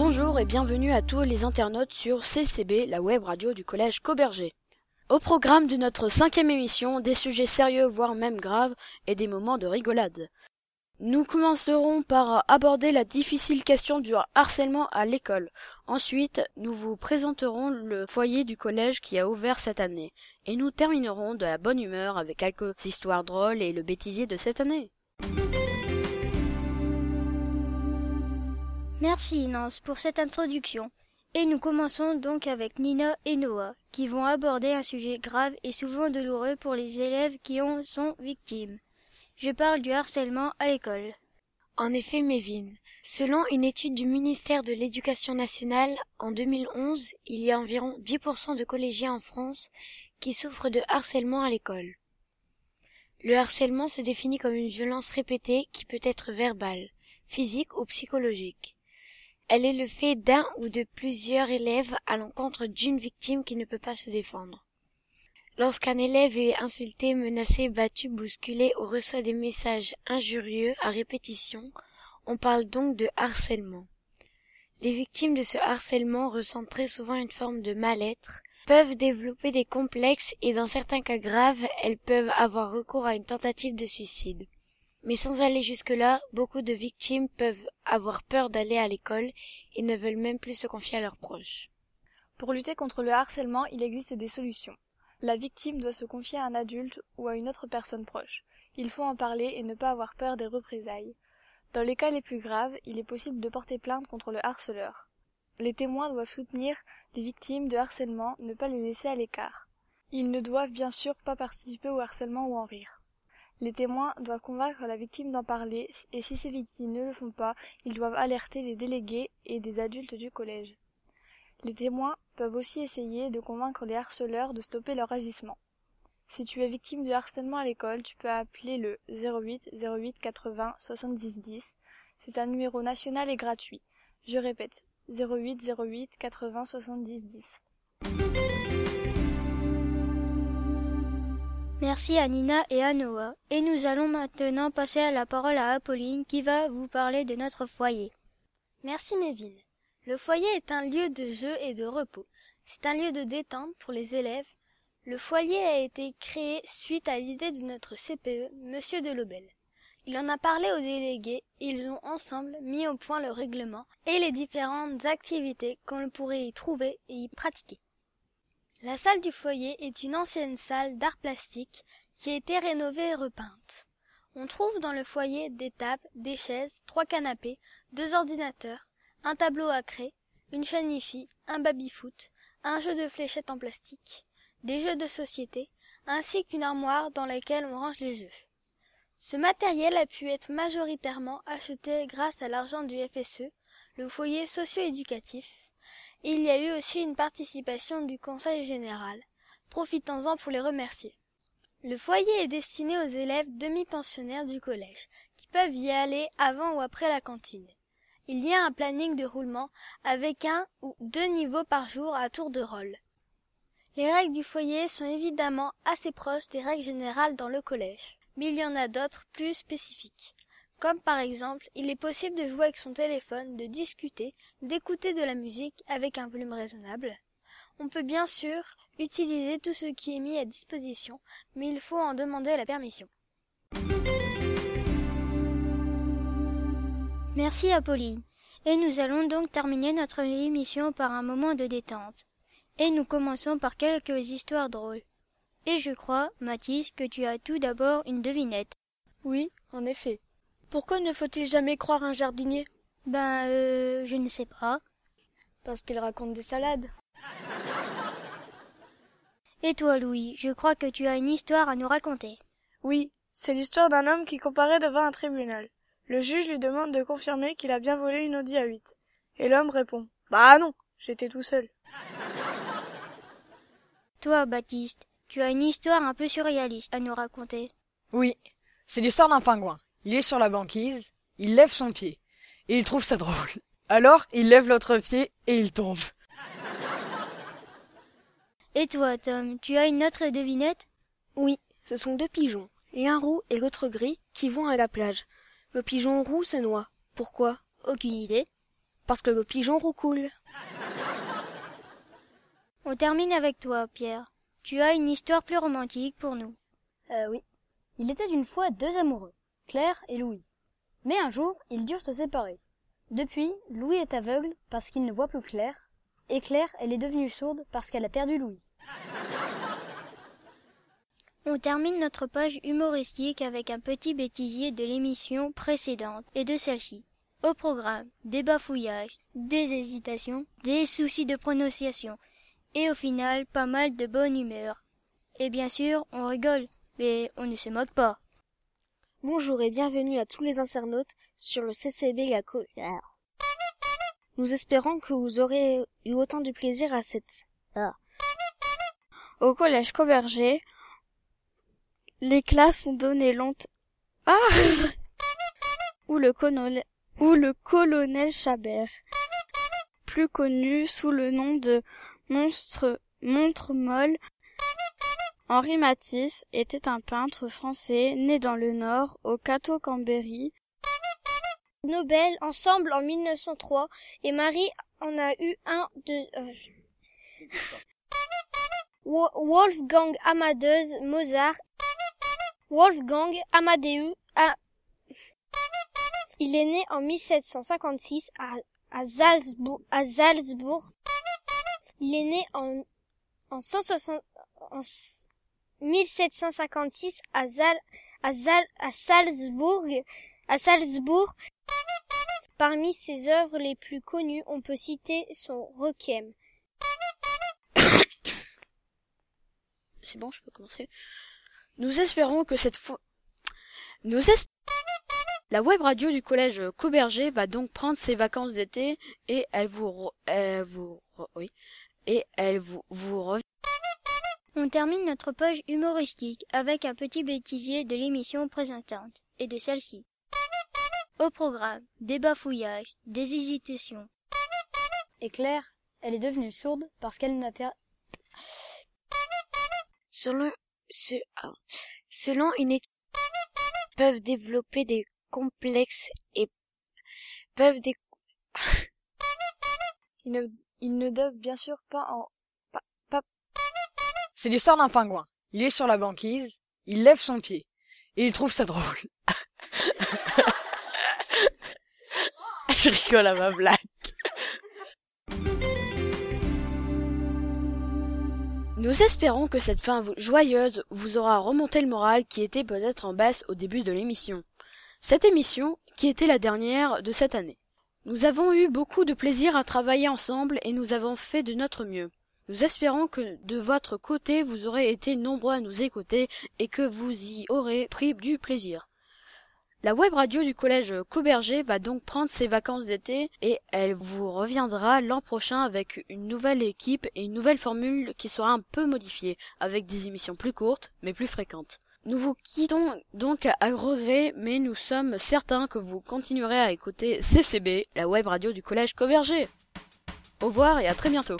Bonjour et bienvenue à tous les internautes sur CCB, la web radio du collège Cauberger. Au programme de notre cinquième émission, des sujets sérieux voire même graves et des moments de rigolade. Nous commencerons par aborder la difficile question du harcèlement à l'école. Ensuite, nous vous présenterons le foyer du collège qui a ouvert cette année. Et nous terminerons de la bonne humeur avec quelques histoires drôles et le bêtisier de cette année. Merci Nance pour cette introduction. Et nous commençons donc avec Nina et Noah, qui vont aborder un sujet grave et souvent douloureux pour les élèves qui en sont victimes. Je parle du harcèlement à l'école. En effet, Mévin, selon une étude du ministère de l'Éducation nationale, en 2011, il y a environ 10% de collégiens en France qui souffrent de harcèlement à l'école. Le harcèlement se définit comme une violence répétée qui peut être verbale, physique ou psychologique. Elle est le fait d'un ou de plusieurs élèves à l'encontre d'une victime qui ne peut pas se défendre. Lorsqu'un élève est insulté, menacé, battu, bousculé ou reçoit des messages injurieux à répétition, on parle donc de harcèlement. Les victimes de ce harcèlement ressentent très souvent une forme de mal-être, peuvent développer des complexes et dans certains cas graves, elles peuvent avoir recours à une tentative de suicide. Mais sans aller jusque-là, beaucoup de victimes peuvent avoir peur d'aller à l'école et ne veulent même plus se confier à leurs proches. Pour lutter contre le harcèlement, il existe des solutions. La victime doit se confier à un adulte ou à une autre personne proche. Il faut en parler et ne pas avoir peur des représailles. Dans les cas les plus graves, il est possible de porter plainte contre le harceleur. Les témoins doivent soutenir les victimes de harcèlement, ne pas les laisser à l'écart. Ils ne doivent bien sûr pas participer au harcèlement ou en rire. Les témoins doivent convaincre la victime d'en parler et si ces victimes ne le font pas, ils doivent alerter les délégués et des adultes du collège. Les témoins peuvent aussi essayer de convaincre les harceleurs de stopper leur agissement. Si tu es victime de harcèlement à l'école, tu peux appeler le 08 08 80 70 10. C'est un numéro national et gratuit. Je répète, 08 08 80 70 10. Merci à Nina et à Noah. Et nous allons maintenant passer la parole à Apolline qui va vous parler de notre foyer. Merci Mévin. Le foyer est un lieu de jeu et de repos. C'est un lieu de détente pour les élèves. Le foyer a été créé suite à l'idée de notre CPE, Monsieur Delobel. Il en a parlé aux délégués ils ont ensemble mis au point le règlement et les différentes activités qu'on pourrait y trouver et y pratiquer. La salle du foyer est une ancienne salle d'art plastique qui a été rénovée et repeinte. On trouve dans le foyer des tables, des chaises, trois canapés, deux ordinateurs, un tableau à craie, une chaîne un baby-foot, un jeu de fléchettes en plastique, des jeux de société, ainsi qu'une armoire dans laquelle on range les jeux. Ce matériel a pu être majoritairement acheté grâce à l'argent du FSE, le foyer socio-éducatif. Il y a eu aussi une participation du Conseil général. Profitons-en pour les remercier. Le foyer est destiné aux élèves demi-pensionnaires du collège, qui peuvent y aller avant ou après la cantine. Il y a un planning de roulement avec un ou deux niveaux par jour à tour de rôle. Les règles du foyer sont évidemment assez proches des règles générales dans le collège, mais il y en a d'autres plus spécifiques. Comme par exemple, il est possible de jouer avec son téléphone, de discuter, d'écouter de la musique avec un volume raisonnable. On peut bien sûr utiliser tout ce qui est mis à disposition, mais il faut en demander la permission. Merci Apolline. Et nous allons donc terminer notre émission par un moment de détente. Et nous commençons par quelques histoires drôles. Et je crois, Mathis, que tu as tout d'abord une devinette. Oui, en effet. Pourquoi ne faut-il jamais croire un jardinier? Ben, euh, je ne sais pas. Parce qu'il raconte des salades. Et toi, Louis, je crois que tu as une histoire à nous raconter. Oui, c'est l'histoire d'un homme qui comparaît devant un tribunal. Le juge lui demande de confirmer qu'il a bien volé une Audi A8. Et l'homme répond Bah non, j'étais tout seul. Toi, Baptiste, tu as une histoire un peu surréaliste à nous raconter. Oui, c'est l'histoire d'un pingouin. Il est sur la banquise, il lève son pied, et il trouve ça drôle. Alors, il lève l'autre pied et il tombe. Et toi, Tom, tu as une autre devinette? Oui, ce sont deux pigeons, et un roux et l'autre gris, qui vont à la plage. Le pigeon roux se noie. Pourquoi? Aucune idée. parce que le pigeon roucoule. On termine avec toi, Pierre. Tu as une histoire plus romantique pour nous. Euh, oui. Il était une fois deux amoureux, Claire et Louis. Mais un jour, ils durent se séparer. Depuis, Louis est aveugle parce qu'il ne voit plus Claire, et Claire, elle est devenue sourde parce qu'elle a perdu Louis. On termine notre page humoristique avec un petit bêtisier de l'émission précédente et de celle-ci. Au programme, des bafouillages, des hésitations, des soucis de prononciation, et au final, pas mal de bonne humeur. Et bien sûr, on rigole, mais on ne se moque pas. Bonjour et bienvenue à tous les internautes sur le CCB la co- Ah. Nous espérons que vous aurez eu autant de plaisir à cette. Au collège Coberger, les classes ont donné longtemps Ah où le colonel où le colonel Chabert, plus connu sous le nom de monstre montre molle Henri Matisse était un peintre français né dans le Nord, au Cateau Cambéry. Nobel ensemble en 1903 et Marie en a eu un de euh, Wo- Wolfgang Amadeus Mozart Wolfgang Amadeus Il est né en 1756 à, à Salzbourg, à Salzbourg. Il est né en en 160 en 1756 à Zal, à Zal, à Salzbourg, à Salzbourg. Parmi ses œuvres les plus connues, on peut citer son Requiem. C'est bon, je peux commencer. Nous espérons que cette fois... Nous. La web radio du collège Cauberger va donc prendre ses vacances d'été et elle vous... re- elle vous... re- Oui. Et elle vous... vous revient... On termine notre page humoristique avec un petit bêtisier de l'émission présentante et de celle-ci. Au programme, des bafouillages, des hésitations, Et Claire, elle est devenue sourde parce qu'elle n'a pas... Selon, ce, ah, selon une étude, peuvent développer des complexes et peuvent dé- Ils ne, ils ne doivent bien sûr pas en... C'est l'histoire d'un pingouin. Il est sur la banquise, il lève son pied, et il trouve ça drôle. Je rigole à ma blague. Nous espérons que cette fin joyeuse vous aura remonté le moral qui était peut-être en baisse au début de l'émission. Cette émission, qui était la dernière de cette année. Nous avons eu beaucoup de plaisir à travailler ensemble et nous avons fait de notre mieux. Nous espérons que de votre côté vous aurez été nombreux à nous écouter et que vous y aurez pris du plaisir. La web radio du collège Cauberger va donc prendre ses vacances d'été et elle vous reviendra l'an prochain avec une nouvelle équipe et une nouvelle formule qui sera un peu modifiée, avec des émissions plus courtes mais plus fréquentes. Nous vous quittons donc à regret, mais nous sommes certains que vous continuerez à écouter CCB, la web radio du collège Cauberger. Au revoir et à très bientôt.